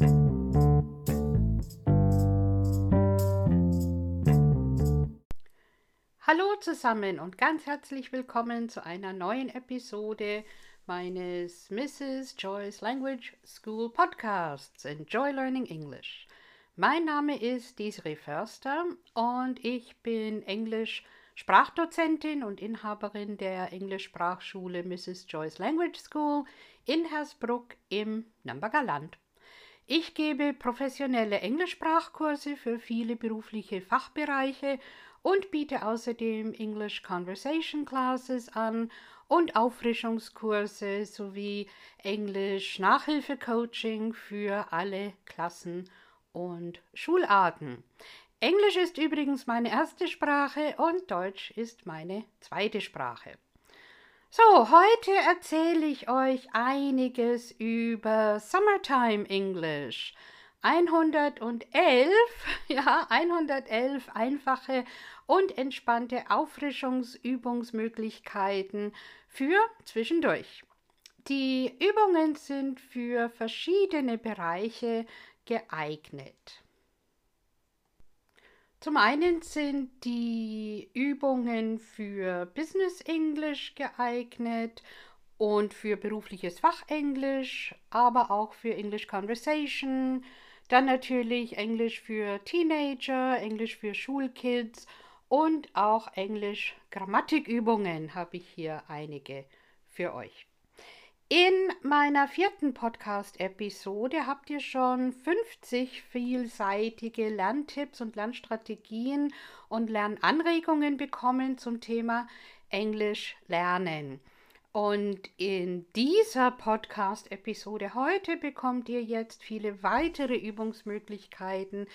Hallo zusammen und ganz herzlich willkommen zu einer neuen Episode meines Mrs. Joyce Language School Podcasts Enjoy Learning English. Mein Name ist Desiree Förster und ich bin Englisch Sprachdozentin und Inhaberin der Englischsprachschule Mrs. Joyce Language School in Hersbruck im Nürnberger Land. Ich gebe professionelle Englischsprachkurse für viele berufliche Fachbereiche und biete außerdem English Conversation Classes an und Auffrischungskurse sowie Englisch Nachhilfecoaching für alle Klassen und Schularten. Englisch ist übrigens meine erste Sprache und Deutsch ist meine zweite Sprache. So, heute erzähle ich euch einiges über Summertime English. 111, ja, 111 einfache und entspannte Auffrischungsübungsmöglichkeiten für zwischendurch. Die Übungen sind für verschiedene Bereiche geeignet. Zum einen sind die Übungen für Business English geeignet und für berufliches Fachenglisch, aber auch für English Conversation, dann natürlich Englisch für Teenager, Englisch für Schulkids und auch Englisch Grammatikübungen habe ich hier einige für euch. In meiner vierten Podcast-Episode habt ihr schon 50 vielseitige Lerntipps und Lernstrategien und Lernanregungen bekommen zum Thema Englisch lernen. Und in dieser Podcast-Episode heute bekommt ihr jetzt viele weitere Übungsmöglichkeiten,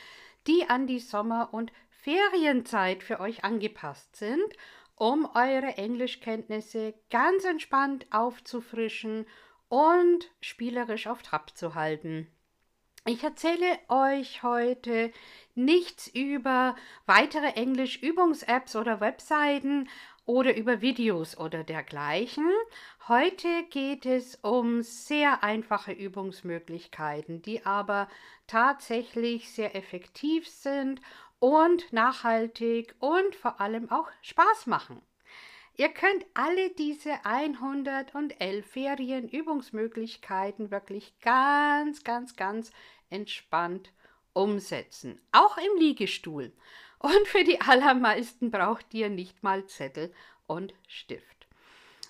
die an die Sommer- und Ferienzeit für euch angepasst sind, um eure Englischkenntnisse ganz entspannt aufzufrischen und spielerisch auf Trab zu halten. Ich erzähle euch heute nichts über weitere Englisch-Übungs-Apps oder Webseiten, oder über Videos oder dergleichen. Heute geht es um sehr einfache Übungsmöglichkeiten, die aber tatsächlich sehr effektiv sind und nachhaltig und vor allem auch Spaß machen. Ihr könnt alle diese 111 Ferienübungsmöglichkeiten wirklich ganz, ganz, ganz entspannt umsetzen. Auch im Liegestuhl. Und für die allermeisten braucht ihr nicht mal Zettel und Stift.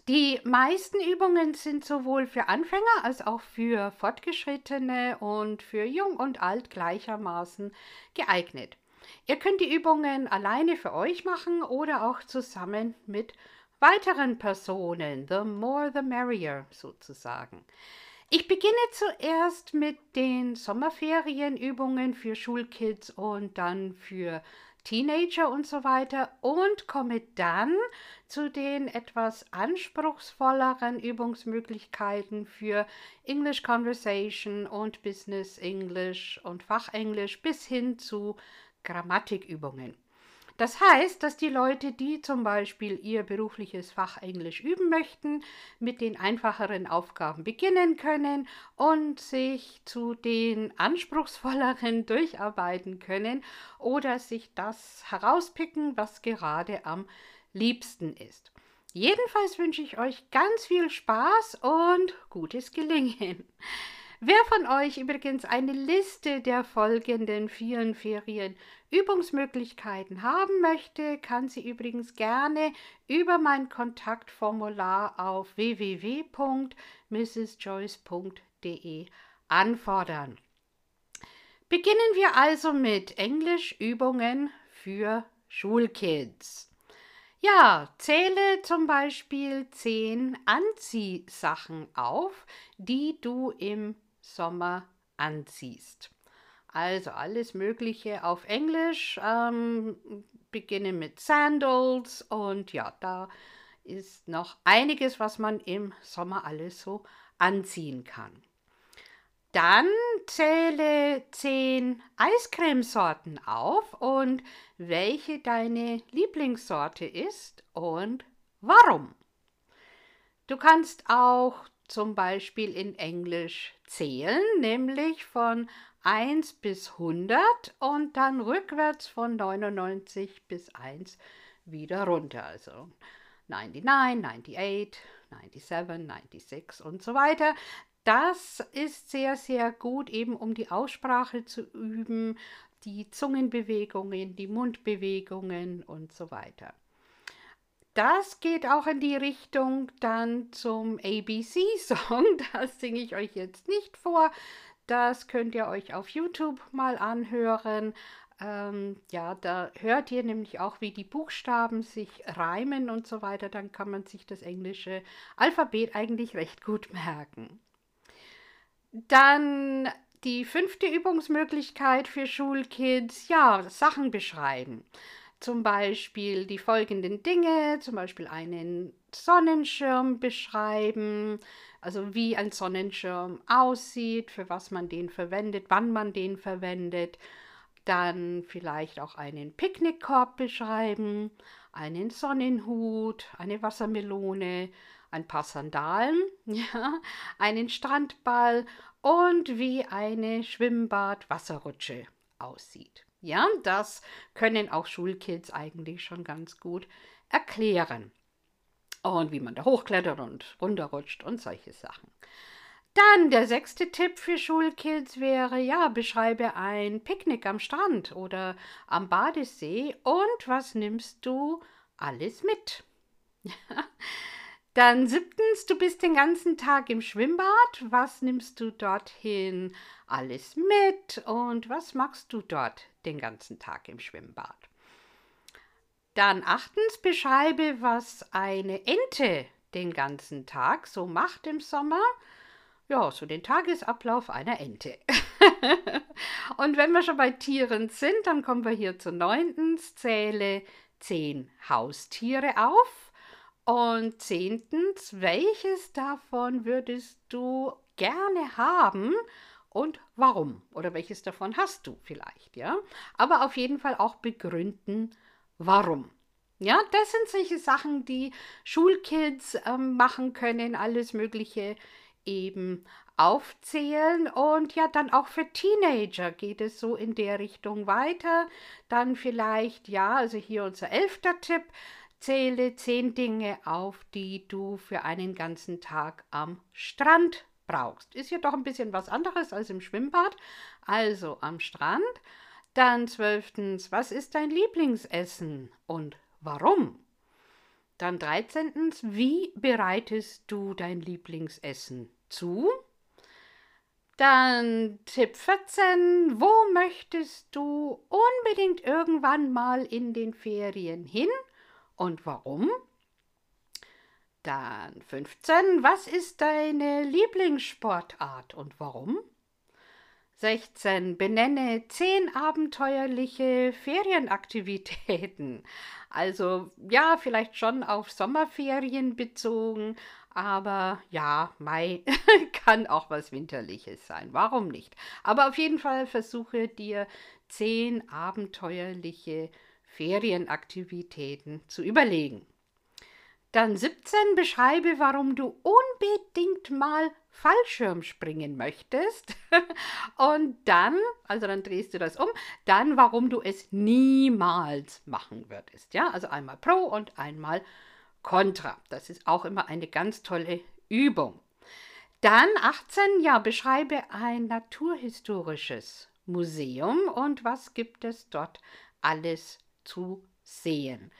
Die meisten Übungen sind sowohl für Anfänger als auch für Fortgeschrittene und für Jung und Alt gleichermaßen geeignet. Ihr könnt die Übungen alleine für euch machen oder auch zusammen mit weiteren Personen. The more the merrier sozusagen. Ich beginne zuerst mit den Sommerferienübungen für Schulkids und dann für Teenager und so weiter und komme dann zu den etwas anspruchsvolleren Übungsmöglichkeiten für English Conversation und Business English und Fachenglisch bis hin zu Grammatikübungen. Das heißt, dass die Leute, die zum Beispiel ihr berufliches Fach Englisch üben möchten, mit den einfacheren Aufgaben beginnen können und sich zu den anspruchsvolleren durcharbeiten können oder sich das herauspicken, was gerade am liebsten ist. Jedenfalls wünsche ich euch ganz viel Spaß und gutes Gelingen. Wer von euch übrigens eine Liste der folgenden vielen Ferien Übungsmöglichkeiten haben möchte, kann sie übrigens gerne über mein Kontaktformular auf www.mrsjoyce.de anfordern. Beginnen wir also mit Englischübungen für Schulkids. Ja, zähle zum Beispiel zehn Anziehsachen auf, die du im Sommer anziehst. Also alles Mögliche auf Englisch. Ähm, beginne mit Sandals und ja, da ist noch einiges, was man im Sommer alles so anziehen kann. Dann zähle zehn Eiscremesorten auf und welche deine Lieblingssorte ist und warum. Du kannst auch zum Beispiel in Englisch zählen, nämlich von 1 bis 100 und dann rückwärts von 99 bis 1 wieder runter. Also 99, 98, 97, 96 und so weiter. Das ist sehr, sehr gut, eben um die Aussprache zu üben, die Zungenbewegungen, die Mundbewegungen und so weiter. Das geht auch in die Richtung dann zum ABC-Song. Das singe ich euch jetzt nicht vor. Das könnt ihr euch auf YouTube mal anhören. Ähm, ja, da hört ihr nämlich auch, wie die Buchstaben sich reimen und so weiter. Dann kann man sich das englische Alphabet eigentlich recht gut merken. Dann die fünfte Übungsmöglichkeit für Schulkids, ja, Sachen beschreiben. Zum Beispiel die folgenden Dinge, zum Beispiel einen Sonnenschirm beschreiben, also wie ein Sonnenschirm aussieht, für was man den verwendet, wann man den verwendet. Dann vielleicht auch einen Picknickkorb beschreiben, einen Sonnenhut, eine Wassermelone, ein paar Sandalen, ja, einen Strandball und wie eine Schwimmbad-Wasserrutsche aussieht. Ja, das können auch Schulkids eigentlich schon ganz gut erklären. Und wie man da hochklettert und runterrutscht und solche Sachen. Dann der sechste Tipp für Schulkids wäre, ja, beschreibe ein Picknick am Strand oder am Badesee und was nimmst du alles mit? Dann siebtens, du bist den ganzen Tag im Schwimmbad. Was nimmst du dorthin alles mit und was machst du dort den ganzen Tag im Schwimmbad? Dann achtens, beschreibe, was eine Ente den ganzen Tag so macht im Sommer. Ja, so den Tagesablauf einer Ente. und wenn wir schon bei Tieren sind, dann kommen wir hier zu neuntens, zähle zehn Haustiere auf. Und zehntens, welches davon würdest du gerne haben und warum? Oder welches davon hast du vielleicht, ja? Aber auf jeden Fall auch begründen, warum. Ja, das sind solche Sachen, die Schulkids ähm, machen können, alles Mögliche eben aufzählen. Und ja, dann auch für Teenager geht es so in der Richtung weiter. Dann vielleicht, ja, also hier unser elfter Tipp, Zähle zehn Dinge auf, die du für einen ganzen Tag am Strand brauchst. Ist ja doch ein bisschen was anderes als im Schwimmbad. Also am Strand. Dann zwölftens, was ist dein Lieblingsessen und warum? Dann dreizehntens, wie bereitest du dein Lieblingsessen zu? Dann Tipp 14, wo möchtest du unbedingt irgendwann mal in den Ferien hin? Und warum? Dann 15. Was ist deine Lieblingssportart und warum? 16. Benenne 10 abenteuerliche Ferienaktivitäten. Also ja, vielleicht schon auf Sommerferien bezogen, aber ja, Mai kann auch was Winterliches sein. Warum nicht? Aber auf jeden Fall versuche dir 10 abenteuerliche Ferienaktivitäten zu überlegen. Dann 17 beschreibe, warum du unbedingt mal Fallschirm springen möchtest. Und dann, also dann drehst du das um, dann warum du es niemals machen würdest. Ja, also einmal pro und einmal contra. Das ist auch immer eine ganz tolle Übung. Dann 18, ja, beschreibe ein naturhistorisches Museum und was gibt es dort alles zu sehen.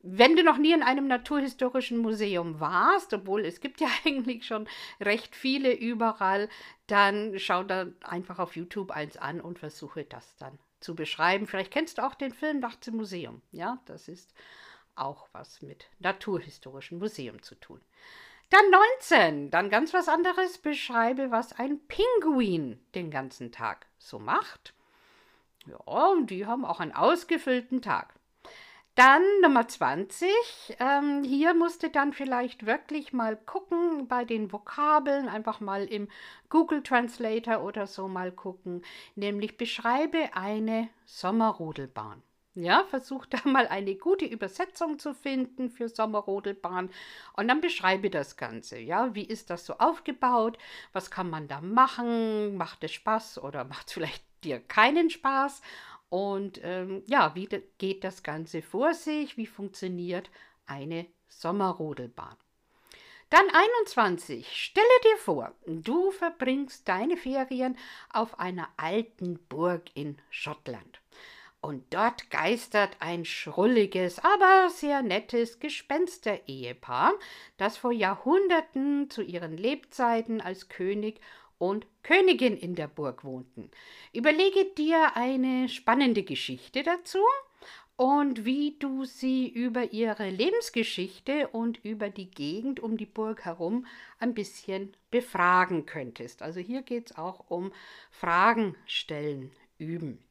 Wenn du noch nie in einem naturhistorischen Museum warst, obwohl es gibt ja eigentlich schon recht viele überall, dann schau da einfach auf YouTube eins an und versuche das dann zu beschreiben. Vielleicht kennst du auch den Film Nachts im Museum. Ja, das ist auch was mit naturhistorischen Museum zu tun. Dann 19, dann ganz was anderes, beschreibe, was ein Pinguin den ganzen Tag so macht. Ja, die haben auch einen ausgefüllten Tag. Dann Nummer 20. Ähm, hier musste dann vielleicht wirklich mal gucken bei den Vokabeln, einfach mal im Google Translator oder so mal gucken. Nämlich beschreibe eine Sommerrodelbahn. Ja, versuch da mal eine gute Übersetzung zu finden für Sommerrodelbahn und dann beschreibe das Ganze. Ja, wie ist das so aufgebaut? Was kann man da machen? Macht es Spaß oder macht es vielleicht dir keinen Spaß? Und ähm, ja, wie geht das Ganze vor sich? Wie funktioniert eine Sommerrodelbahn? Dann 21. Stelle dir vor, du verbringst deine Ferien auf einer alten Burg in Schottland. Und dort geistert ein schrulliges, aber sehr nettes Gespenster-Ehepaar, das vor Jahrhunderten zu ihren Lebzeiten als König und Königin in der Burg wohnten. Überlege dir eine spannende Geschichte dazu und wie du sie über ihre Lebensgeschichte und über die Gegend um die Burg herum ein bisschen befragen könntest. Also hier geht es auch um Fragen stellen, üben.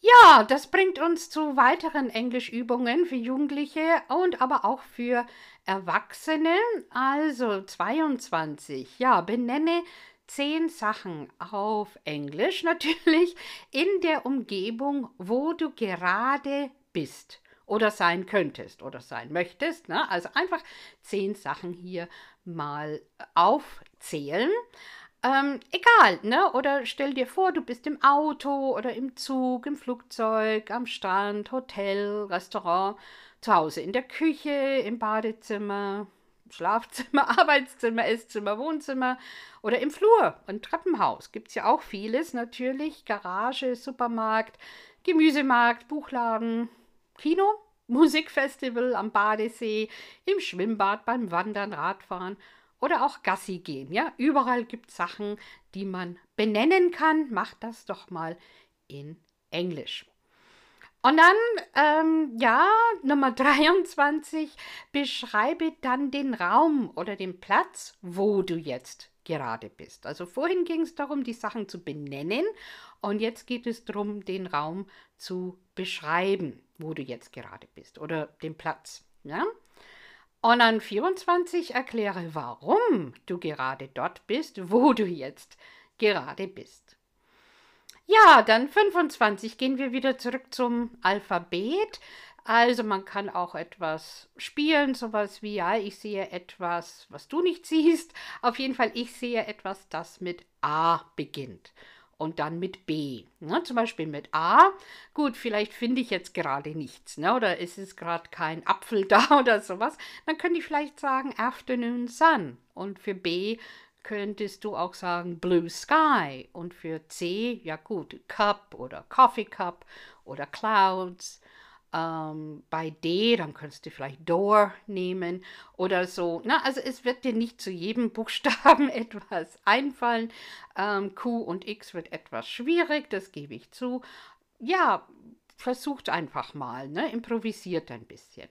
Ja, das bringt uns zu weiteren Englischübungen für Jugendliche und aber auch für Erwachsene. Also 22. Ja, benenne zehn Sachen auf Englisch natürlich in der Umgebung, wo du gerade bist oder sein könntest oder sein möchtest. Ne? Also einfach zehn Sachen hier mal aufzählen. Ähm, egal, ne? Oder stell dir vor, du bist im Auto oder im Zug, im Flugzeug, am Strand, Hotel, Restaurant, zu Hause in der Küche, im Badezimmer, Schlafzimmer, Arbeitszimmer, Esszimmer, Wohnzimmer oder im Flur und Treppenhaus. Gibt es ja auch vieles natürlich. Garage, Supermarkt, Gemüsemarkt, Buchladen, Kino, Musikfestival am Badesee, im Schwimmbad, beim Wandern, Radfahren oder auch Gassi gehen. Ja, überall gibt es Sachen, die man benennen kann. Macht das doch mal in Englisch. Und dann, ähm, ja, Nummer 23, beschreibe dann den Raum oder den Platz, wo du jetzt gerade bist. Also vorhin ging es darum, die Sachen zu benennen und jetzt geht es darum, den Raum zu beschreiben, wo du jetzt gerade bist oder den Platz. Ja? Und an 24 erkläre, warum du gerade dort bist, wo du jetzt gerade bist. Ja, dann 25 gehen wir wieder zurück zum Alphabet. Also man kann auch etwas spielen, sowas wie, ja, ich sehe etwas, was du nicht siehst. Auf jeden Fall, ich sehe etwas, das mit A beginnt und dann mit B. Ne? Zum Beispiel mit A. Gut, vielleicht finde ich jetzt gerade nichts, ne? oder es ist gerade kein Apfel da oder sowas. Dann könnte ich vielleicht sagen Afternoon Sun. Und für B könntest du auch sagen Blue Sky. Und für C, ja gut, Cup oder Coffee Cup oder Clouds. Ähm, bei D, dann könntest du vielleicht Door nehmen oder so. Na, also es wird dir nicht zu jedem Buchstaben etwas einfallen. Ähm, Q und X wird etwas schwierig, das gebe ich zu. Ja, versucht einfach mal, ne? improvisiert ein bisschen.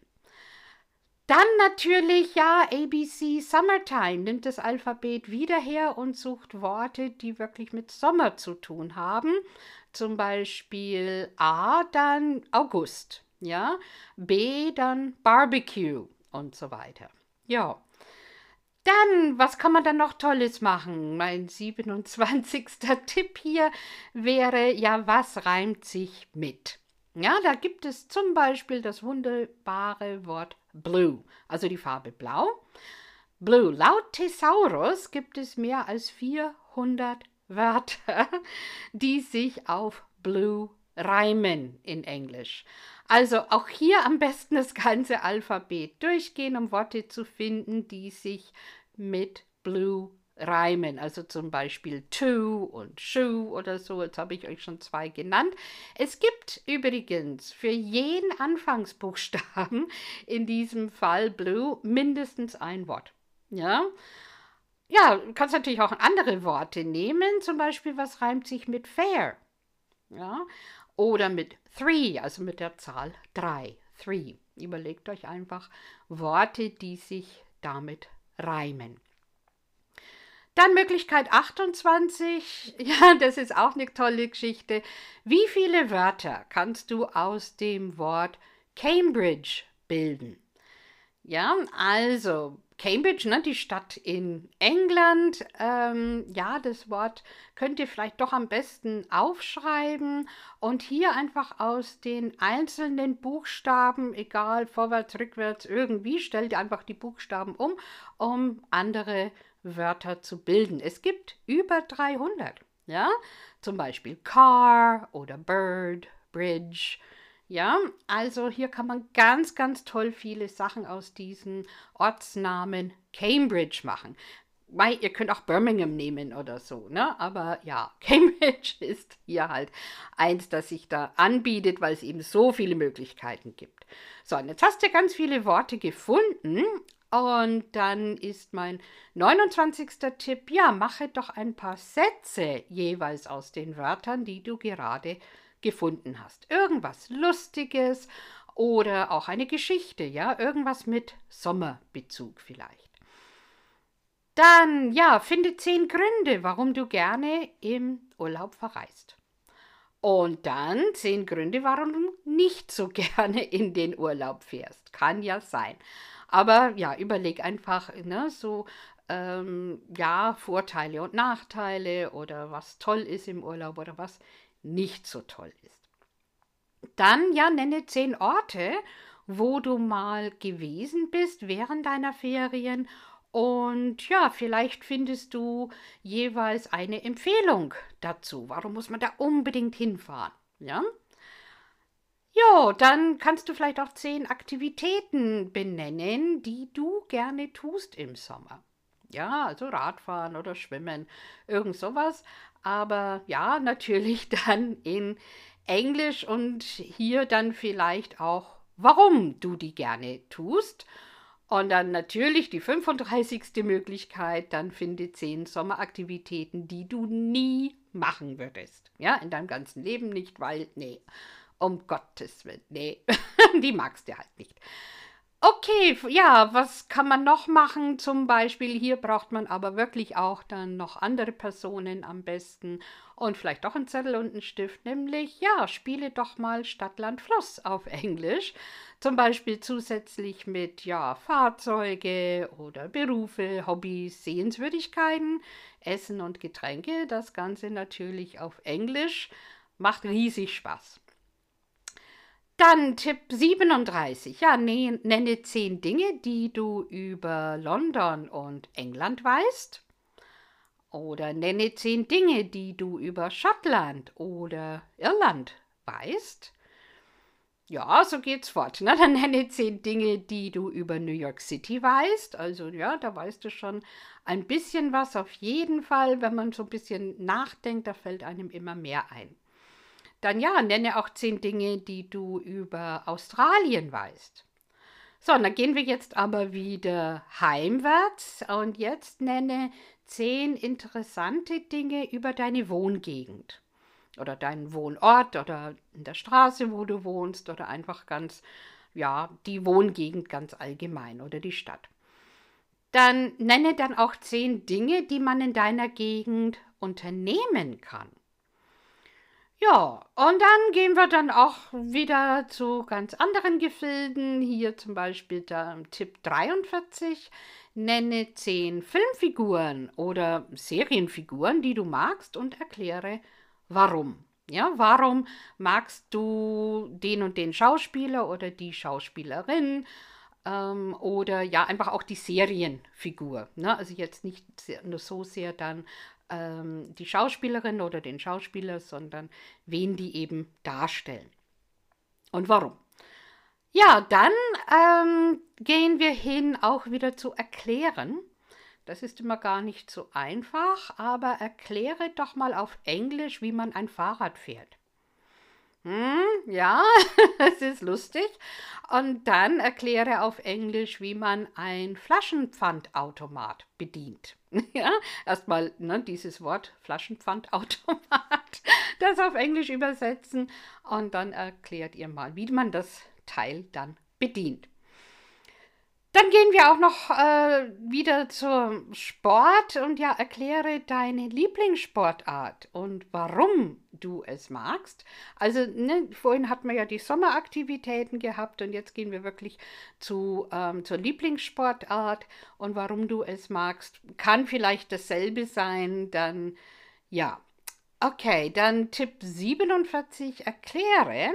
Dann natürlich, ja, ABC Summertime nimmt das Alphabet wieder her und sucht Worte, die wirklich mit Sommer zu tun haben. Zum Beispiel A, dann August ja, B dann Barbecue und so weiter. Ja. Dann, was kann man dann noch Tolles machen? Mein 27. Tipp hier wäre, ja, was reimt sich mit? Ja, da gibt es zum Beispiel das wunderbare Wort Blue, also die Farbe Blau. Blue. Laut Thesaurus gibt es mehr als 400 Wörter, die sich auf Blue reimen in Englisch. Also auch hier am besten das ganze Alphabet durchgehen, um Worte zu finden, die sich mit Blue reimen. Also zum Beispiel to und shoe oder so. Jetzt habe ich euch schon zwei genannt. Es gibt übrigens für jeden Anfangsbuchstaben, in diesem Fall blue, mindestens ein Wort. Ja. Ja, du kannst natürlich auch andere Worte nehmen. Zum Beispiel, was reimt sich mit fair? Ja. Oder mit three, also mit der Zahl 3. Three. Überlegt euch einfach Worte, die sich damit reimen. Dann Möglichkeit 28. Ja, das ist auch eine tolle Geschichte. Wie viele Wörter kannst du aus dem Wort Cambridge bilden? Ja, also Cambridge, ne, die Stadt in England. Ähm, ja, das Wort könnt ihr vielleicht doch am besten aufschreiben und hier einfach aus den einzelnen Buchstaben, egal vorwärts, rückwärts, irgendwie, stellt ihr einfach die Buchstaben um, um andere Wörter zu bilden. Es gibt über 300, ja, zum Beispiel Car oder Bird, Bridge. Ja, also hier kann man ganz, ganz toll viele Sachen aus diesen Ortsnamen Cambridge machen. Weil ihr könnt auch Birmingham nehmen oder so, ne? Aber ja, Cambridge ist hier halt eins, das sich da anbietet, weil es eben so viele Möglichkeiten gibt. So, und jetzt hast du ganz viele Worte gefunden. Und dann ist mein 29. Tipp, ja, mache doch ein paar Sätze jeweils aus den Wörtern, die du gerade gefunden hast. Irgendwas Lustiges oder auch eine Geschichte, ja, irgendwas mit Sommerbezug vielleicht. Dann, ja, finde zehn Gründe, warum du gerne im Urlaub verreist. Und dann zehn Gründe, warum du nicht so gerne in den Urlaub fährst. Kann ja sein. Aber ja, überleg einfach, ne, so, ähm, ja, Vorteile und Nachteile oder was toll ist im Urlaub oder was nicht so toll ist. Dann ja, nenne zehn Orte, wo du mal gewesen bist während deiner Ferien und ja, vielleicht findest du jeweils eine Empfehlung dazu. Warum muss man da unbedingt hinfahren? Ja? Jo, dann kannst du vielleicht auch zehn Aktivitäten benennen, die du gerne tust im Sommer. Ja, also Radfahren oder Schwimmen, irgend sowas aber ja, natürlich dann in Englisch und hier dann vielleicht auch, warum du die gerne tust. Und dann natürlich die 35. Möglichkeit, dann finde 10 Sommeraktivitäten, die du nie machen würdest. Ja, in deinem ganzen Leben nicht, weil, nee, um Gottes Willen, nee, die magst du halt nicht. Okay, ja, was kann man noch machen? Zum Beispiel, hier braucht man aber wirklich auch dann noch andere Personen am besten und vielleicht auch einen Zettel und einen Stift, nämlich, ja, spiele doch mal Stadt, Land, Fluss auf Englisch. Zum Beispiel zusätzlich mit, ja, Fahrzeuge oder Berufe, Hobbys, Sehenswürdigkeiten, Essen und Getränke. Das Ganze natürlich auf Englisch. Macht riesig Spaß. Dann Tipp 37. Ja, ne, nenne zehn Dinge, die du über London und England weißt. Oder nenne zehn Dinge, die du über Schottland oder Irland weißt. Ja, so geht's fort. Ne? Dann nenne zehn Dinge, die du über New York City weißt. Also ja, da weißt du schon ein bisschen was auf jeden Fall. Wenn man so ein bisschen nachdenkt, da fällt einem immer mehr ein. Dann ja, nenne auch zehn Dinge, die du über Australien weißt. So, und dann gehen wir jetzt aber wieder heimwärts und jetzt nenne zehn interessante Dinge über deine Wohngegend oder deinen Wohnort oder in der Straße, wo du wohnst oder einfach ganz, ja, die Wohngegend ganz allgemein oder die Stadt. Dann nenne dann auch zehn Dinge, die man in deiner Gegend unternehmen kann. Ja, und dann gehen wir dann auch wieder zu ganz anderen Gefilden. Hier zum Beispiel der Tipp 43. Nenne 10 Filmfiguren oder Serienfiguren, die du magst und erkläre, warum. Ja, warum magst du den und den Schauspieler oder die Schauspielerin? Ähm, oder ja, einfach auch die Serienfigur. Ne? Also jetzt nicht nur so sehr dann ähm, die Schauspielerin oder den Schauspieler, sondern wen die eben darstellen. Und warum? Ja, dann ähm, gehen wir hin, auch wieder zu erklären. Das ist immer gar nicht so einfach, aber erkläre doch mal auf Englisch, wie man ein Fahrrad fährt. Hm, ja, es ist lustig. Und dann erkläre auf Englisch, wie man ein Flaschenpfandautomat bedient. ja, erstmal ne, dieses Wort Flaschenpfandautomat, das auf Englisch übersetzen und dann erklärt ihr mal, wie man das Teil dann bedient. Dann gehen wir auch noch äh, wieder zum Sport und ja, erkläre deine Lieblingssportart und warum du es magst. Also, ne, vorhin hatten wir ja die Sommeraktivitäten gehabt und jetzt gehen wir wirklich zu, ähm, zur Lieblingssportart und warum du es magst. Kann vielleicht dasselbe sein, dann ja. Okay, dann Tipp 47, erkläre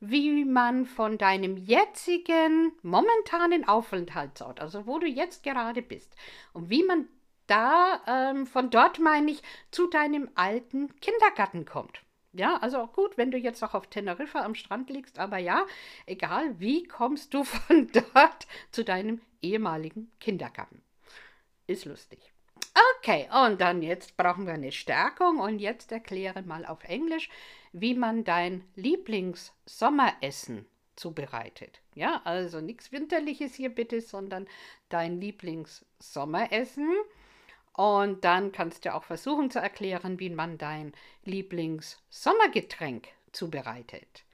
wie man von deinem jetzigen, momentanen Aufenthaltsort, also wo du jetzt gerade bist, und wie man da, ähm, von dort meine ich, zu deinem alten Kindergarten kommt. Ja, also gut, wenn du jetzt auch auf Teneriffa am Strand liegst, aber ja, egal, wie kommst du von dort zu deinem ehemaligen Kindergarten? Ist lustig. Okay, und dann jetzt brauchen wir eine Stärkung und jetzt erkläre mal auf Englisch, wie man dein Lieblingssommeressen zubereitet. Ja, also nichts Winterliches hier bitte, sondern dein Lieblingssommeressen. Und dann kannst du auch versuchen zu erklären, wie man dein Lieblingssommergetränk zubereitet.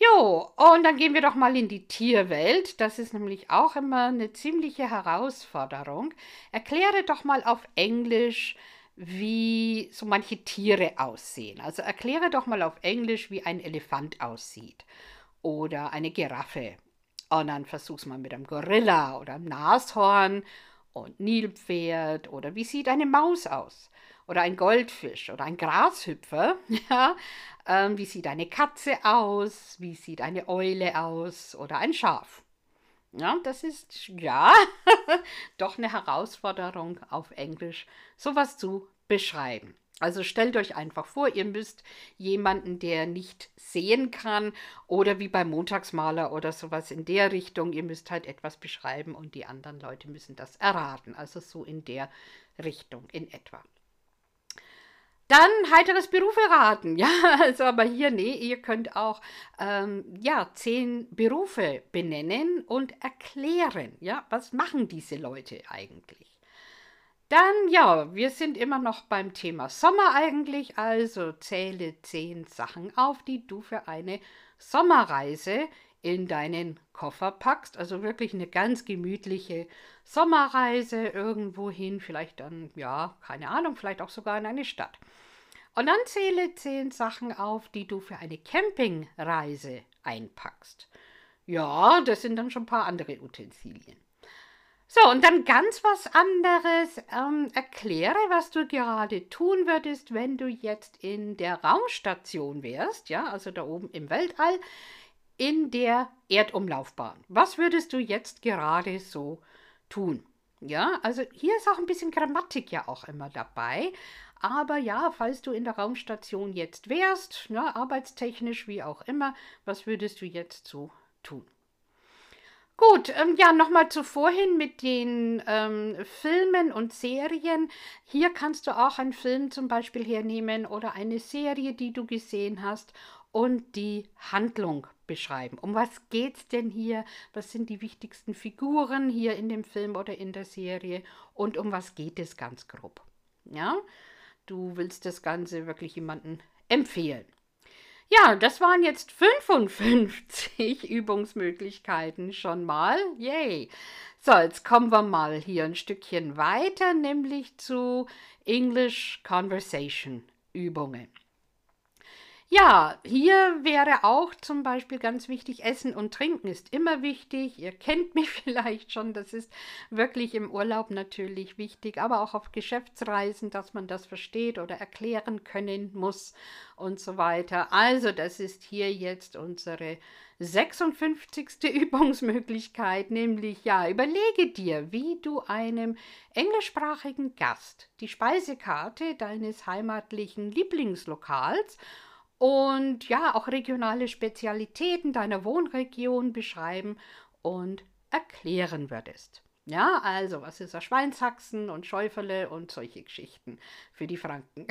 Jo, und dann gehen wir doch mal in die Tierwelt. Das ist nämlich auch immer eine ziemliche Herausforderung. Erkläre doch mal auf Englisch, wie so manche Tiere aussehen. Also erkläre doch mal auf Englisch, wie ein Elefant aussieht oder eine Giraffe. Und dann versuch's mal mit einem Gorilla oder einem Nashorn und Nilpferd oder wie sieht eine Maus aus? Oder ein Goldfisch oder ein Grashüpfer. Ja, ähm, wie sieht eine Katze aus? Wie sieht eine Eule aus? Oder ein Schaf? Ja, das ist ja doch eine Herausforderung auf Englisch, sowas zu beschreiben. Also stellt euch einfach vor, ihr müsst jemanden, der nicht sehen kann, oder wie beim Montagsmaler oder sowas in der Richtung, ihr müsst halt etwas beschreiben und die anderen Leute müssen das erraten. Also so in der Richtung in etwa. Dann heiteres Berufe raten. Ja, also aber hier, nee, ihr könnt auch ähm, ja, zehn Berufe benennen und erklären. Ja, was machen diese Leute eigentlich? Dann, ja, wir sind immer noch beim Thema Sommer eigentlich, also zähle zehn Sachen auf, die du für eine Sommerreise in deinen Koffer packst. Also wirklich eine ganz gemütliche Sommerreise irgendwo hin, vielleicht dann, ja, keine Ahnung, vielleicht auch sogar in eine Stadt. Und dann zähle zehn Sachen auf, die du für eine Campingreise einpackst. Ja, das sind dann schon ein paar andere Utensilien. So, und dann ganz was anderes. Ähm, erkläre, was du gerade tun würdest, wenn du jetzt in der Raumstation wärst, ja, also da oben im Weltall, in der Erdumlaufbahn. Was würdest du jetzt gerade so tun? Ja, also hier ist auch ein bisschen Grammatik ja auch immer dabei. Aber ja, falls du in der Raumstation jetzt wärst, ne, arbeitstechnisch wie auch immer, was würdest du jetzt so tun? Gut, ähm, ja, nochmal zu vorhin mit den ähm, Filmen und Serien. Hier kannst du auch einen Film zum Beispiel hernehmen oder eine Serie, die du gesehen hast und die Handlung beschreiben. Um was geht es denn hier? Was sind die wichtigsten Figuren hier in dem Film oder in der Serie? Und um was geht es ganz grob? Ja, du willst das Ganze wirklich jemandem empfehlen. Ja, das waren jetzt 55 Übungsmöglichkeiten schon mal. Yay! So, jetzt kommen wir mal hier ein Stückchen weiter, nämlich zu English Conversation Übungen. Ja, hier wäre auch zum Beispiel ganz wichtig, Essen und Trinken ist immer wichtig. Ihr kennt mich vielleicht schon, das ist wirklich im Urlaub natürlich wichtig, aber auch auf Geschäftsreisen, dass man das versteht oder erklären können muss und so weiter. Also das ist hier jetzt unsere 56. Übungsmöglichkeit, nämlich ja, überlege dir, wie du einem englischsprachigen Gast die Speisekarte deines heimatlichen Lieblingslokals und ja, auch regionale Spezialitäten deiner Wohnregion beschreiben und erklären würdest. Ja, also was ist das Schweinshaxen und Schäufele und solche Geschichten für die Franken.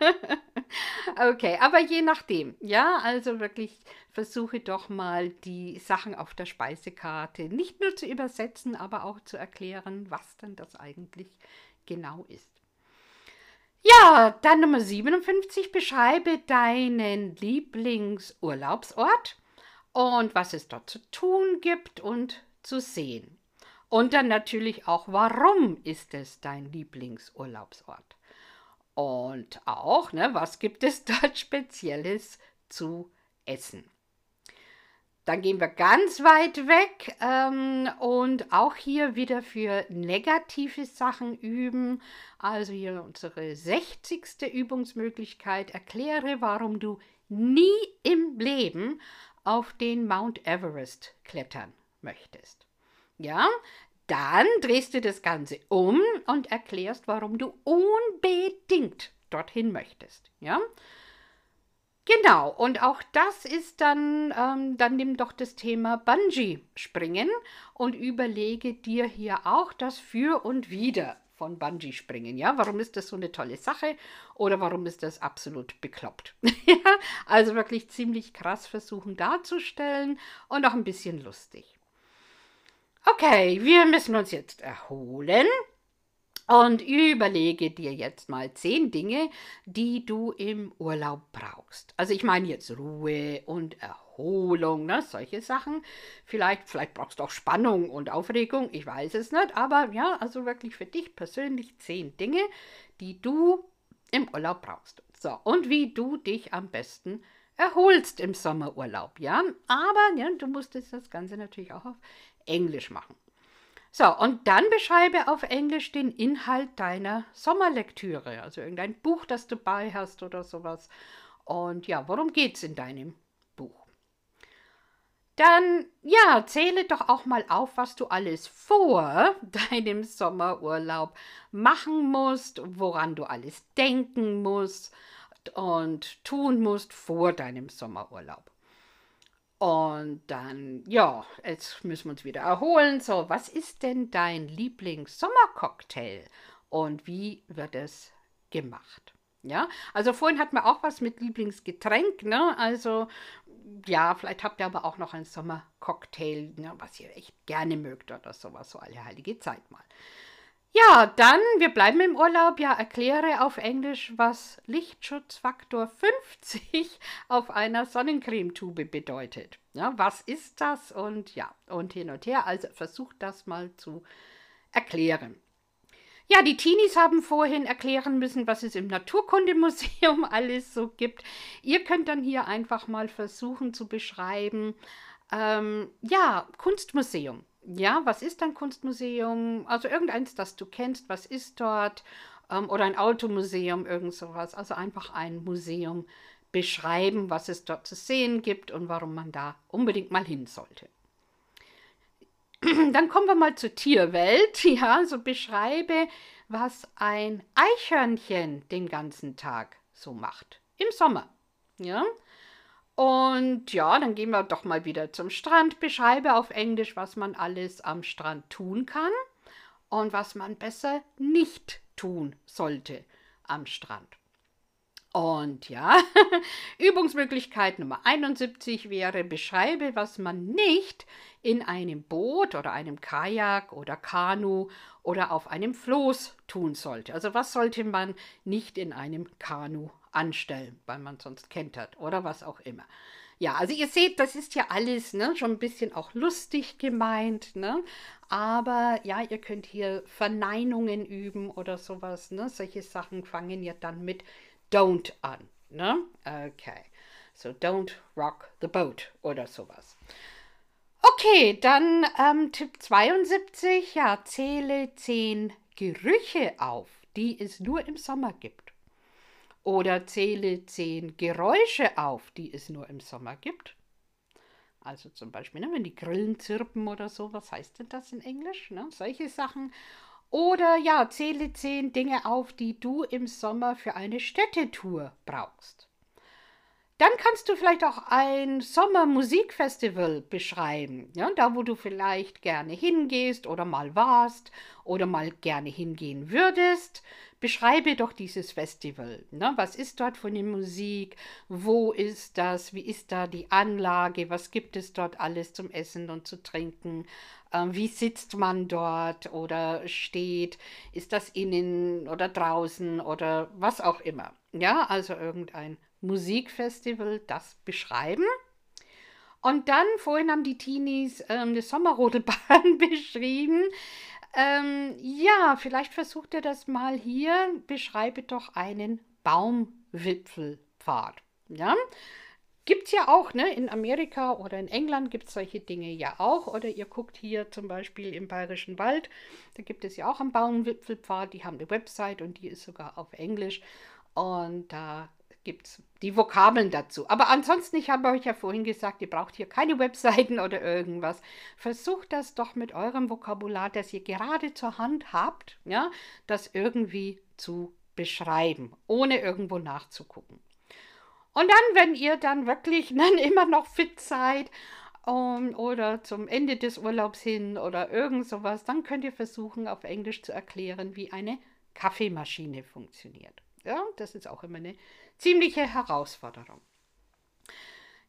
okay, aber je nachdem. Ja, also wirklich versuche doch mal die Sachen auf der Speisekarte nicht nur zu übersetzen, aber auch zu erklären, was denn das eigentlich genau ist. Ja, dann Nummer 57. Beschreibe deinen Lieblingsurlaubsort und was es dort zu tun gibt und zu sehen. Und dann natürlich auch, warum ist es dein Lieblingsurlaubsort? Und auch, ne, was gibt es dort Spezielles zu essen? Dann gehen wir ganz weit weg ähm, und auch hier wieder für negative Sachen üben. Also hier unsere 60. Übungsmöglichkeit. Erkläre, warum du nie im Leben auf den Mount Everest klettern möchtest. Ja, dann drehst du das Ganze um und erklärst, warum du unbedingt dorthin möchtest. Ja, Genau, und auch das ist dann, ähm, dann nimm doch das Thema Bungee-Springen und überlege dir hier auch das Für und Wider von Bungee-Springen. Ja, warum ist das so eine tolle Sache oder warum ist das absolut bekloppt? also wirklich ziemlich krass versuchen darzustellen und auch ein bisschen lustig. Okay, wir müssen uns jetzt erholen. Und überlege dir jetzt mal zehn Dinge, die du im Urlaub brauchst. Also ich meine jetzt Ruhe und Erholung, ne? solche Sachen. Vielleicht, vielleicht brauchst du auch Spannung und Aufregung, ich weiß es nicht. Aber ja, also wirklich für dich persönlich zehn Dinge, die du im Urlaub brauchst. So, und wie du dich am besten erholst im Sommerurlaub, ja. Aber ja, du musst das Ganze natürlich auch auf Englisch machen. So, und dann beschreibe auf Englisch den Inhalt deiner Sommerlektüre, also irgendein Buch, das du bei hast oder sowas. Und ja, worum geht es in deinem Buch? Dann, ja, zähle doch auch mal auf, was du alles vor deinem Sommerurlaub machen musst, woran du alles denken musst und tun musst vor deinem Sommerurlaub. Und dann, ja, jetzt müssen wir uns wieder erholen. So, was ist denn dein Lieblings-Sommercocktail und wie wird es gemacht? Ja, also vorhin hatten wir auch was mit Lieblingsgetränk, ne? Also, ja, vielleicht habt ihr aber auch noch ein Sommercocktail, ne, was ihr echt gerne mögt oder sowas, so alle heilige Zeit mal. Ja, dann, wir bleiben im Urlaub. Ja, erkläre auf Englisch, was Lichtschutzfaktor 50 auf einer Sonnencremetube bedeutet. Ja, was ist das? Und ja, und hin und her. Also versucht das mal zu erklären. Ja, die Teenies haben vorhin erklären müssen, was es im Naturkundemuseum alles so gibt. Ihr könnt dann hier einfach mal versuchen zu beschreiben, ähm, ja, Kunstmuseum. Ja, was ist ein Kunstmuseum? Also irgendeins, das du kennst, was ist dort? Ähm, oder ein Automuseum, irgend sowas. Also einfach ein Museum beschreiben, was es dort zu sehen gibt und warum man da unbedingt mal hin sollte. Dann kommen wir mal zur Tierwelt. Ja, so beschreibe, was ein Eichhörnchen den ganzen Tag so macht. Im Sommer. Ja, und ja, dann gehen wir doch mal wieder zum Strand. Beschreibe auf Englisch, was man alles am Strand tun kann und was man besser nicht tun sollte am Strand. Und ja, Übungsmöglichkeit Nummer 71 wäre, beschreibe, was man nicht in einem Boot oder einem Kajak oder Kanu oder auf einem Floß tun sollte. Also was sollte man nicht in einem Kanu anstellen, weil man sonst kentert oder was auch immer. Ja, also ihr seht, das ist ja alles ne, schon ein bisschen auch lustig gemeint, ne? Aber ja, ihr könnt hier Verneinungen üben oder sowas, ne? Solche Sachen fangen ja dann mit don't an, ne? Okay. So don't rock the boat oder sowas. Okay, dann ähm, Tipp 72, ja, zähle 10 Gerüche auf, die es nur im Sommer gibt. Oder zähle zehn Geräusche auf, die es nur im Sommer gibt. Also zum Beispiel, ne, wenn die Grillen zirpen oder so, was heißt denn das in Englisch? Ne? Solche Sachen. Oder ja, zähle zehn Dinge auf, die du im Sommer für eine Städtetour brauchst. Dann kannst du vielleicht auch ein Sommermusikfestival beschreiben, ja, da wo du vielleicht gerne hingehst oder mal warst oder mal gerne hingehen würdest. Beschreibe doch dieses Festival. Ne? Was ist dort von der Musik? Wo ist das? Wie ist da die Anlage? Was gibt es dort alles zum Essen und zu trinken? Ähm, wie sitzt man dort oder steht? Ist das innen oder draußen oder was auch immer? Ja, also irgendein Musikfestival, das beschreiben. Und dann, vorhin haben die Teenies ähm, eine Sommerrodelbahn beschrieben. Ähm, ja, vielleicht versucht ihr das mal hier. Beschreibe doch einen Baumwipfelpfad. Ja, gibt es ja auch, ne? In Amerika oder in England gibt es solche Dinge ja auch. Oder ihr guckt hier zum Beispiel im Bayerischen Wald, da gibt es ja auch einen Baumwipfelpfad. Die haben eine Website und die ist sogar auf Englisch. Und da gibt es die Vokabeln dazu. Aber ansonsten, ich habe euch ja vorhin gesagt, ihr braucht hier keine Webseiten oder irgendwas. Versucht das doch mit eurem Vokabular, das ihr gerade zur Hand habt, ja, das irgendwie zu beschreiben, ohne irgendwo nachzugucken. Und dann, wenn ihr dann wirklich dann immer noch fit seid um, ähm, oder zum Ende des Urlaubs hin oder irgend sowas, dann könnt ihr versuchen, auf Englisch zu erklären, wie eine Kaffeemaschine funktioniert. Ja, das ist auch immer eine ziemliche Herausforderung.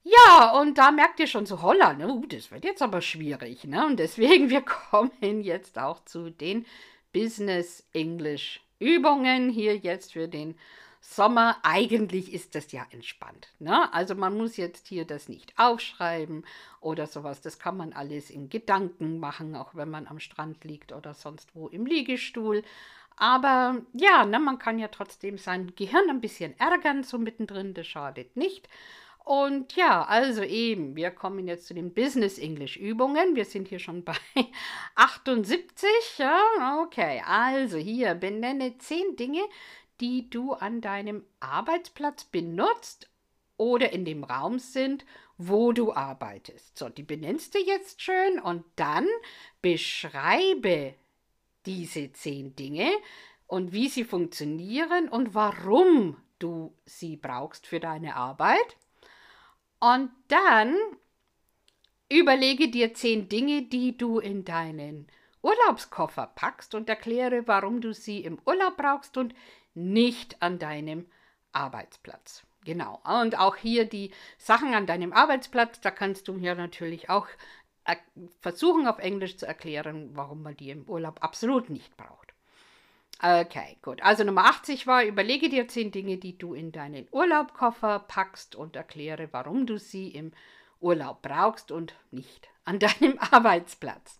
Ja, und da merkt ihr schon so, holla, ne, uh, das wird jetzt aber schwierig. Ne? Und deswegen, wir kommen jetzt auch zu den Business English Übungen hier jetzt für den Sommer. Eigentlich ist das ja entspannt. Ne? Also man muss jetzt hier das nicht aufschreiben oder sowas. Das kann man alles in Gedanken machen, auch wenn man am Strand liegt oder sonst wo im Liegestuhl. Aber ja, ne, man kann ja trotzdem sein Gehirn ein bisschen ärgern, so mittendrin, das schadet nicht. Und ja, also eben, wir kommen jetzt zu den Business English Übungen. Wir sind hier schon bei 78. Ja, okay, also hier benenne zehn Dinge, die du an deinem Arbeitsplatz benutzt oder in dem Raum sind, wo du arbeitest. So, die benennst du jetzt schön und dann beschreibe diese zehn Dinge und wie sie funktionieren und warum du sie brauchst für deine Arbeit. Und dann überlege dir zehn Dinge, die du in deinen Urlaubskoffer packst und erkläre, warum du sie im Urlaub brauchst und nicht an deinem Arbeitsplatz. Genau. Und auch hier die Sachen an deinem Arbeitsplatz, da kannst du hier natürlich auch versuchen auf Englisch zu erklären, warum man die im Urlaub absolut nicht braucht. Okay, gut. Also Nummer 80 war, überlege dir zehn Dinge, die du in deinen Urlaubkoffer packst und erkläre, warum du sie im Urlaub brauchst und nicht an deinem Arbeitsplatz.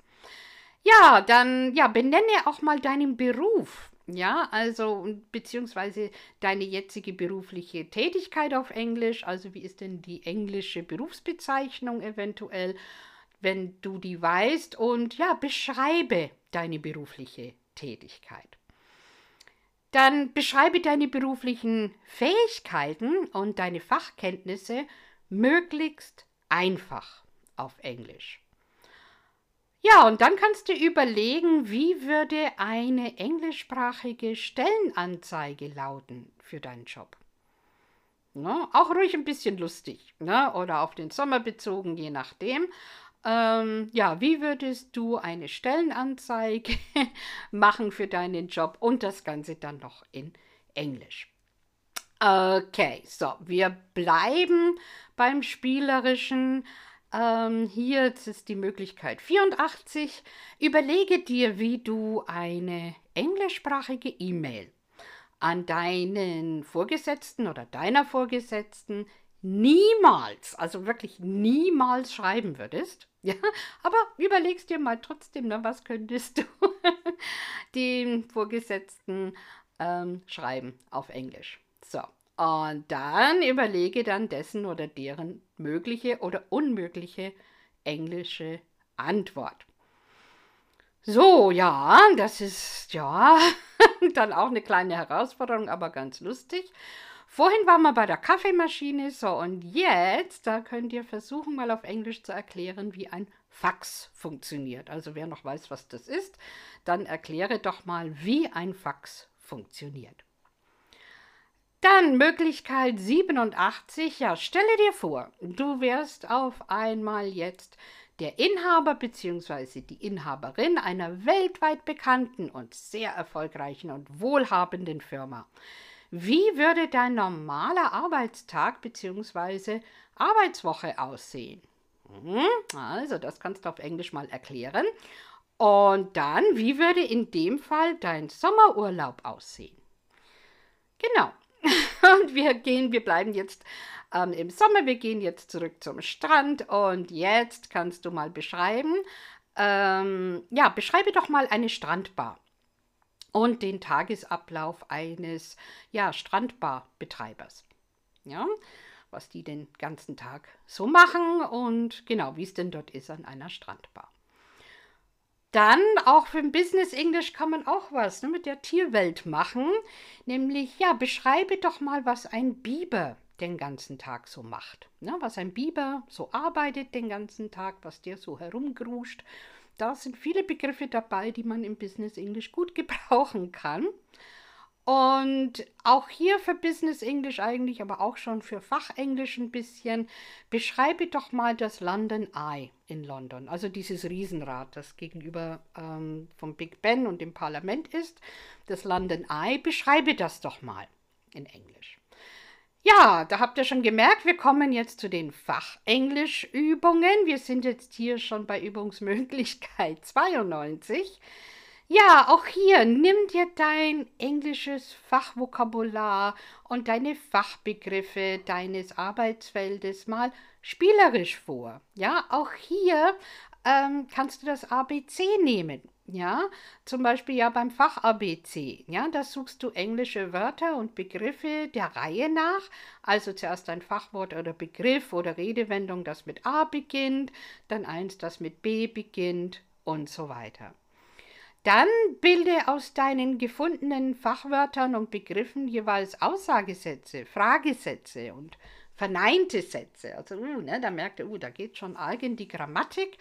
Ja, dann ja, benenne auch mal deinen Beruf. Ja, also beziehungsweise deine jetzige berufliche Tätigkeit auf Englisch. Also wie ist denn die englische Berufsbezeichnung eventuell? Wenn du die weißt und ja, beschreibe deine berufliche Tätigkeit. Dann beschreibe deine beruflichen Fähigkeiten und deine Fachkenntnisse möglichst einfach auf Englisch. Ja, und dann kannst du überlegen, wie würde eine englischsprachige Stellenanzeige lauten für deinen Job. Ja, auch ruhig ein bisschen lustig ne? oder auf den Sommer bezogen, je nachdem. Ähm, ja, wie würdest du eine Stellenanzeige machen für deinen Job und das Ganze dann noch in Englisch? Okay, so, wir bleiben beim Spielerischen. Ähm, hier ist die Möglichkeit 84. Überlege dir, wie du eine englischsprachige E-Mail an deinen Vorgesetzten oder deiner Vorgesetzten niemals, also wirklich niemals schreiben würdest. Ja, aber überlegst dir mal trotzdem, ne, was könntest du dem Vorgesetzten ähm, schreiben auf Englisch. So, und dann überlege dann dessen oder deren mögliche oder unmögliche englische Antwort. So, ja, das ist ja dann auch eine kleine Herausforderung, aber ganz lustig. Vorhin waren wir bei der Kaffeemaschine, so und jetzt, da könnt ihr versuchen, mal auf Englisch zu erklären, wie ein Fax funktioniert. Also wer noch weiß, was das ist, dann erkläre doch mal, wie ein Fax funktioniert. Dann Möglichkeit 87. Ja, stelle dir vor, du wärst auf einmal jetzt der Inhaber bzw. die Inhaberin einer weltweit bekannten und sehr erfolgreichen und wohlhabenden Firma. Wie würde dein normaler Arbeitstag bzw. Arbeitswoche aussehen? Mhm, also, das kannst du auf Englisch mal erklären. Und dann, wie würde in dem Fall dein Sommerurlaub aussehen? Genau. Und wir gehen, wir bleiben jetzt ähm, im Sommer. Wir gehen jetzt zurück zum Strand und jetzt kannst du mal beschreiben. Ähm, ja, beschreibe doch mal eine Strandbar und den Tagesablauf eines ja, Strandbarbetreibers. Ja, was die den ganzen Tag so machen und genau, wie es denn dort ist an einer Strandbar. Dann auch für Business English kann man auch was ne, mit der Tierwelt machen. Nämlich, ja, beschreibe doch mal, was ein Biber den ganzen Tag so macht. Ne, was ein Biber so arbeitet den ganzen Tag, was der so herumgruscht. Da sind viele Begriffe dabei, die man im Business English gut gebrauchen kann. Und auch hier für Business English eigentlich, aber auch schon für Fachenglisch ein bisschen. Beschreibe doch mal das London Eye in London, also dieses Riesenrad, das gegenüber ähm, vom Big Ben und dem Parlament ist. Das London Eye, beschreibe das doch mal in Englisch. Ja, da habt ihr schon gemerkt, wir kommen jetzt zu den Fachenglisch-Übungen. Wir sind jetzt hier schon bei Übungsmöglichkeit 92. Ja, auch hier nimm dir dein englisches Fachvokabular und deine Fachbegriffe deines Arbeitsfeldes mal spielerisch vor. Ja, auch hier ähm, kannst du das ABC nehmen. Ja, zum Beispiel ja beim Fach ABC. Ja, da suchst du englische Wörter und Begriffe der Reihe nach. Also zuerst ein Fachwort oder Begriff oder Redewendung, das mit A beginnt, dann eins, das mit B beginnt und so weiter. Dann bilde aus deinen gefundenen Fachwörtern und Begriffen jeweils Aussagesätze, Fragesätze und verneinte Sätze. Also, uh, ne, da merkt er, uh, da geht schon arg in die Grammatik.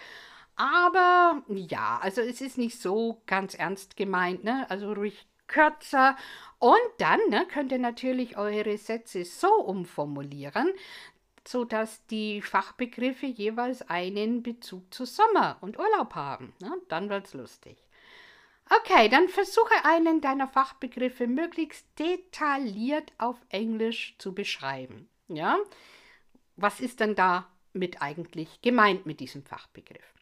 Aber ja, also es ist nicht so ganz ernst gemeint, ne? Also ruhig kürzer. Und dann ne, könnt ihr natürlich eure Sätze so umformulieren, sodass die Fachbegriffe jeweils einen Bezug zu Sommer und Urlaub haben. Ne? Dann es lustig. Okay, dann versuche einen deiner Fachbegriffe möglichst detailliert auf Englisch zu beschreiben. Ja? Was ist denn damit eigentlich gemeint mit diesem Fachbegriff?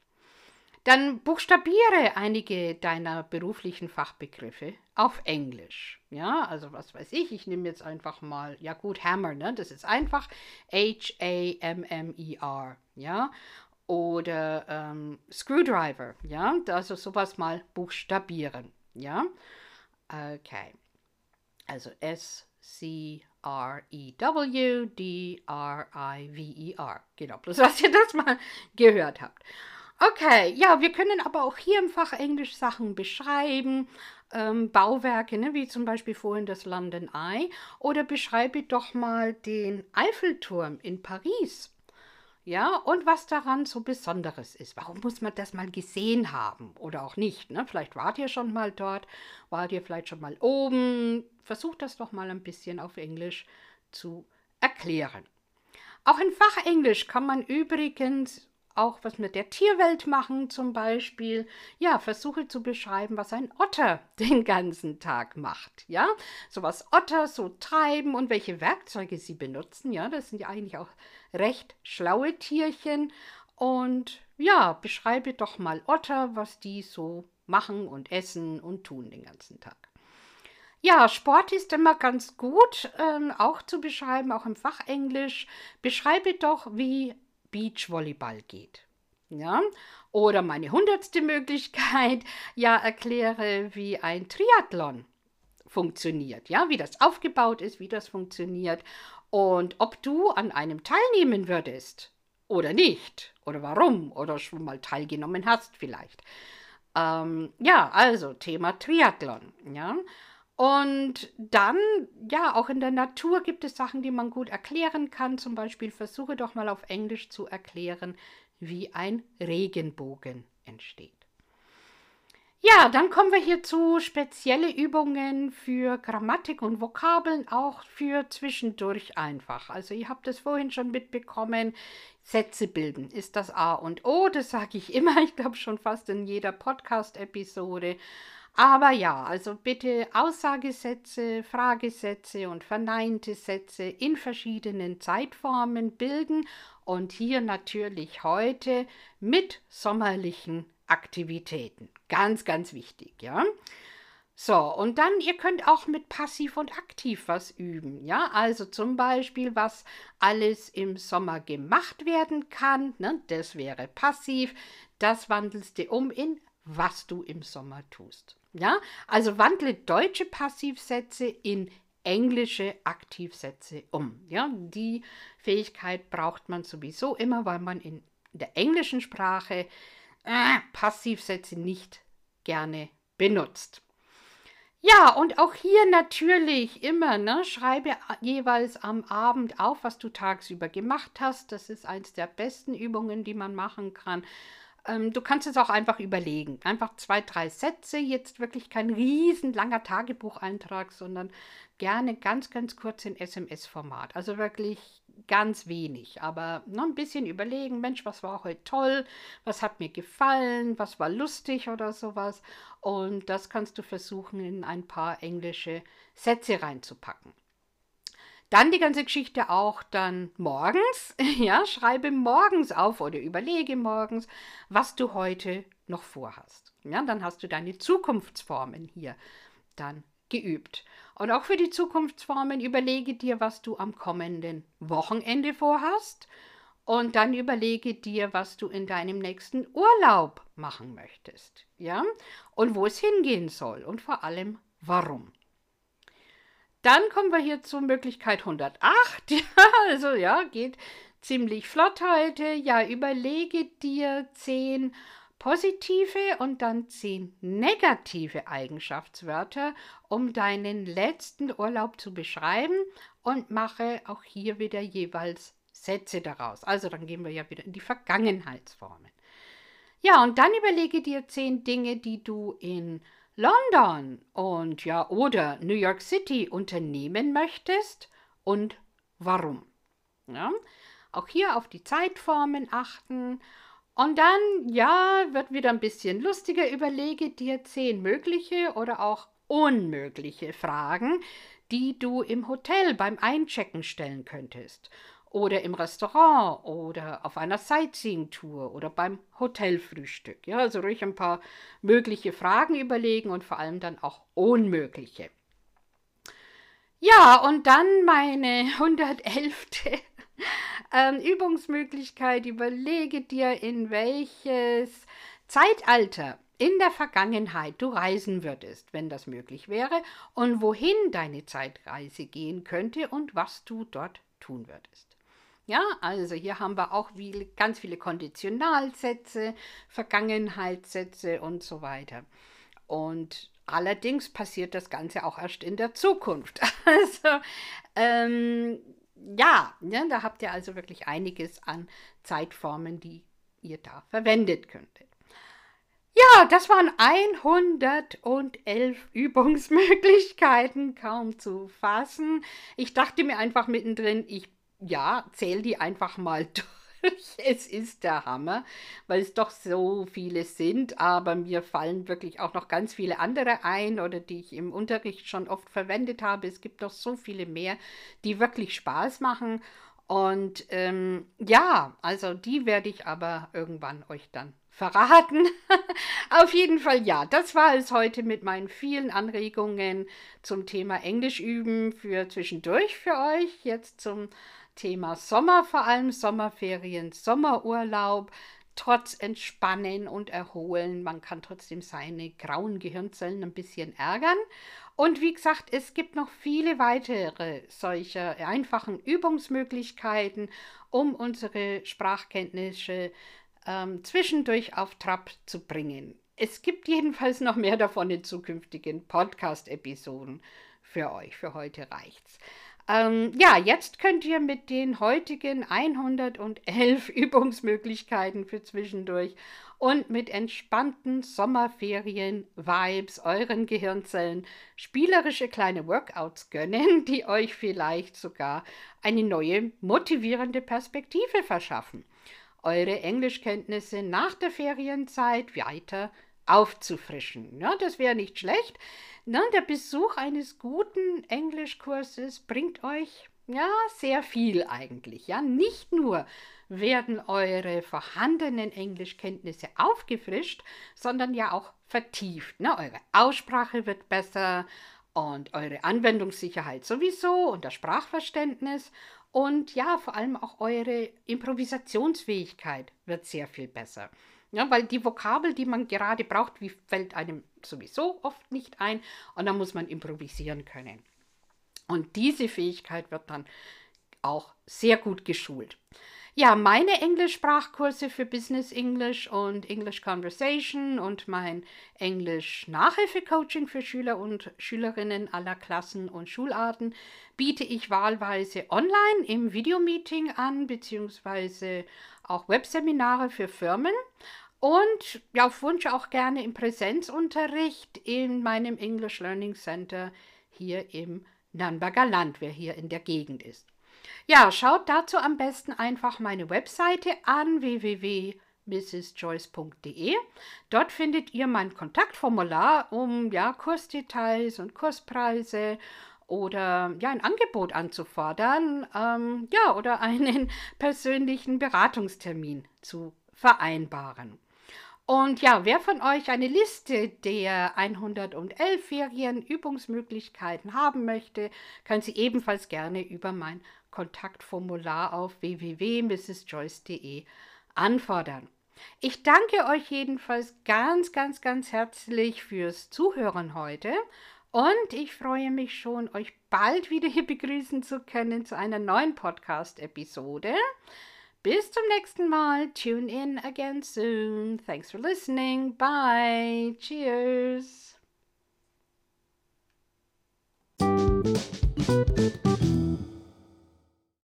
Dann buchstabiere einige deiner beruflichen Fachbegriffe auf Englisch. Ja, also was weiß ich, ich nehme jetzt einfach mal, ja gut, Hammer, ne? Das ist einfach H-A-M-M-E-R. Ja, oder ähm, Screwdriver, ja, also sowas mal buchstabieren, ja. Okay, also S C R E E R, genau, bloß dass ihr das mal gehört habt. Okay, ja, wir können aber auch hier im Fach Englisch Sachen beschreiben, ähm, Bauwerke, ne, wie zum Beispiel vorhin das London Eye, oder beschreibe doch mal den Eiffelturm in Paris. Ja, und was daran so Besonderes ist. Warum muss man das mal gesehen haben oder auch nicht? Ne? Vielleicht wart ihr schon mal dort, wart ihr vielleicht schon mal oben. Versucht das doch mal ein bisschen auf Englisch zu erklären. Auch in Fachenglisch kann man übrigens auch was mit der Tierwelt machen, zum Beispiel. Ja, versuche zu beschreiben, was ein Otter den ganzen Tag macht. Ja, so was Otter so treiben und welche Werkzeuge sie benutzen. Ja, das sind ja eigentlich auch recht schlaue Tierchen. Und ja, beschreibe doch mal Otter, was die so machen und essen und tun den ganzen Tag. Ja, Sport ist immer ganz gut, ähm, auch zu beschreiben, auch im Fachenglisch. Beschreibe doch, wie Beachvolleyball geht. Ja? Oder meine hundertste Möglichkeit, ja, erkläre, wie ein Triathlon funktioniert, ja, wie das aufgebaut ist, wie das funktioniert und ob du an einem teilnehmen würdest oder nicht oder warum oder schon mal teilgenommen hast vielleicht. Ähm, ja, also Thema Triathlon, ja. Und dann, ja, auch in der Natur gibt es Sachen, die man gut erklären kann. Zum Beispiel versuche doch mal auf Englisch zu erklären, wie ein Regenbogen entsteht. Ja, dann kommen wir hier zu spezielle Übungen für Grammatik und Vokabeln, auch für zwischendurch einfach. Also ihr habt es vorhin schon mitbekommen, Sätze bilden ist das A und O, das sage ich immer, ich glaube schon fast in jeder Podcast-Episode. Aber ja, also bitte Aussagesätze, Fragesätze und verneinte Sätze in verschiedenen Zeitformen bilden und hier natürlich heute mit sommerlichen Aktivitäten. Ganz, ganz wichtig, ja. So, und dann, ihr könnt auch mit Passiv und Aktiv was üben. Ja, also zum Beispiel, was alles im Sommer gemacht werden kann. Ne? Das wäre passiv. Das wandelst du um in was du im Sommer tust. Ja, also wandle deutsche Passivsätze in englische Aktivsätze um. Ja, die Fähigkeit braucht man sowieso immer, weil man in der englischen Sprache äh, Passivsätze nicht gerne benutzt. Ja, und auch hier natürlich immer, ne, schreibe jeweils am Abend auf, was du tagsüber gemacht hast. Das ist eins der besten Übungen, die man machen kann. Ähm, du kannst es auch einfach überlegen. Einfach zwei, drei Sätze, jetzt wirklich kein riesen langer Tagebucheintrag, sondern gerne ganz, ganz kurz in SMS-Format. Also wirklich ganz wenig, aber noch ein bisschen überlegen, Mensch, was war heute toll, was hat mir gefallen, was war lustig oder sowas. Und das kannst du versuchen, in ein paar englische Sätze reinzupacken. Dann die ganze Geschichte auch dann morgens. Ja, schreibe morgens auf oder überlege morgens, was du heute noch vorhast. Ja, dann hast du deine Zukunftsformen hier dann geübt. Und auch für die Zukunftsformen überlege dir, was du am kommenden Wochenende vorhast. Und dann überlege dir, was du in deinem nächsten Urlaub machen möchtest. Ja? Und wo es hingehen soll und vor allem warum. Dann kommen wir hier zur Möglichkeit 108. Ja, also ja, geht ziemlich flott heute. Ja, überlege dir zehn positive und dann zehn negative Eigenschaftswörter, um deinen letzten Urlaub zu beschreiben und mache auch hier wieder jeweils Sätze daraus. Also dann gehen wir ja wieder in die Vergangenheitsformen. Ja, und dann überlege dir zehn Dinge, die du in London und ja oder New York City unternehmen möchtest und warum. Ja, auch hier auf die Zeitformen achten. Und dann, ja, wird wieder ein bisschen lustiger. Überlege dir zehn mögliche oder auch unmögliche Fragen, die du im Hotel beim Einchecken stellen könntest oder im Restaurant oder auf einer Sightseeing-Tour oder beim Hotelfrühstück. Ja, also ruhig ein paar mögliche Fragen überlegen und vor allem dann auch unmögliche. Ja, und dann meine 111. ähm, Übungsmöglichkeit. Überlege dir, in welches Zeitalter in der Vergangenheit du reisen würdest, wenn das möglich wäre, und wohin deine Zeitreise gehen könnte und was du dort tun würdest. Ja, also hier haben wir auch viele, ganz viele Konditionalsätze, Vergangenheitssätze und so weiter. Und allerdings passiert das Ganze auch erst in der Zukunft. Also ähm, ja, ja, da habt ihr also wirklich einiges an Zeitformen, die ihr da verwendet könntet. Ja, das waren 111 Übungsmöglichkeiten, kaum zu fassen. Ich dachte mir einfach mittendrin, ich ja, zähl die einfach mal durch. Es ist der Hammer, weil es doch so viele sind, aber mir fallen wirklich auch noch ganz viele andere ein oder die ich im Unterricht schon oft verwendet habe. Es gibt noch so viele mehr, die wirklich Spaß machen. Und ähm, ja, also die werde ich aber irgendwann euch dann verraten. Auf jeden Fall ja, das war es heute mit meinen vielen Anregungen zum Thema Englisch üben für zwischendurch für euch. Jetzt zum Thema Sommer, vor allem Sommerferien, Sommerurlaub, trotz Entspannen und Erholen. Man kann trotzdem seine grauen Gehirnzellen ein bisschen ärgern. Und wie gesagt, es gibt noch viele weitere solcher einfachen Übungsmöglichkeiten, um unsere Sprachkenntnisse ähm, zwischendurch auf Trab zu bringen. Es gibt jedenfalls noch mehr davon in zukünftigen Podcast-Episoden für euch. Für heute reicht's. Ähm, ja, jetzt könnt ihr mit den heutigen 111 Übungsmöglichkeiten für zwischendurch und mit entspannten Sommerferien-Vibes euren Gehirnzellen spielerische kleine Workouts gönnen, die euch vielleicht sogar eine neue motivierende Perspektive verschaffen. Eure Englischkenntnisse nach der Ferienzeit weiter aufzufrischen. Ja, das wäre nicht schlecht. Na, der Besuch eines guten Englischkurses bringt euch Ja, sehr viel eigentlich. Ja, nicht nur werden eure vorhandenen Englischkenntnisse aufgefrischt, sondern ja auch vertieft. Ne? Eure Aussprache wird besser und eure Anwendungssicherheit sowieso und das Sprachverständnis und ja, vor allem auch eure Improvisationsfähigkeit wird sehr viel besser. Ja, weil die Vokabel, die man gerade braucht, wie fällt einem sowieso oft nicht ein und dann muss man improvisieren können. Und diese Fähigkeit wird dann auch sehr gut geschult. Ja, meine Englischsprachkurse für Business English und English Conversation und mein Englisch Nachhilfecoaching für Schüler und Schülerinnen aller Klassen und Schularten biete ich wahlweise online im Videomeeting an, beziehungsweise auch Webseminare für Firmen und ja, auf Wunsch auch gerne im Präsenzunterricht in meinem English Learning Center hier im Nürnberger Land, wer hier in der Gegend ist. Ja, schaut dazu am besten einfach meine Webseite an www.mrsjoyce.de. Dort findet ihr mein Kontaktformular, um ja Kursdetails und Kurspreise oder ja ein Angebot anzufordern, ähm, ja oder einen persönlichen Beratungstermin zu vereinbaren. Und ja, wer von euch eine Liste der 111 Ferienübungsmöglichkeiten haben möchte, kann sie ebenfalls gerne über mein Kontaktformular auf www.mrsjoyce.de anfordern. Ich danke euch jedenfalls ganz, ganz, ganz herzlich fürs Zuhören heute und ich freue mich schon, euch bald wieder hier begrüßen zu können zu einer neuen Podcast-Episode. Bis zum nächsten Mal. Tune in again soon. Thanks for listening. Bye. Cheers.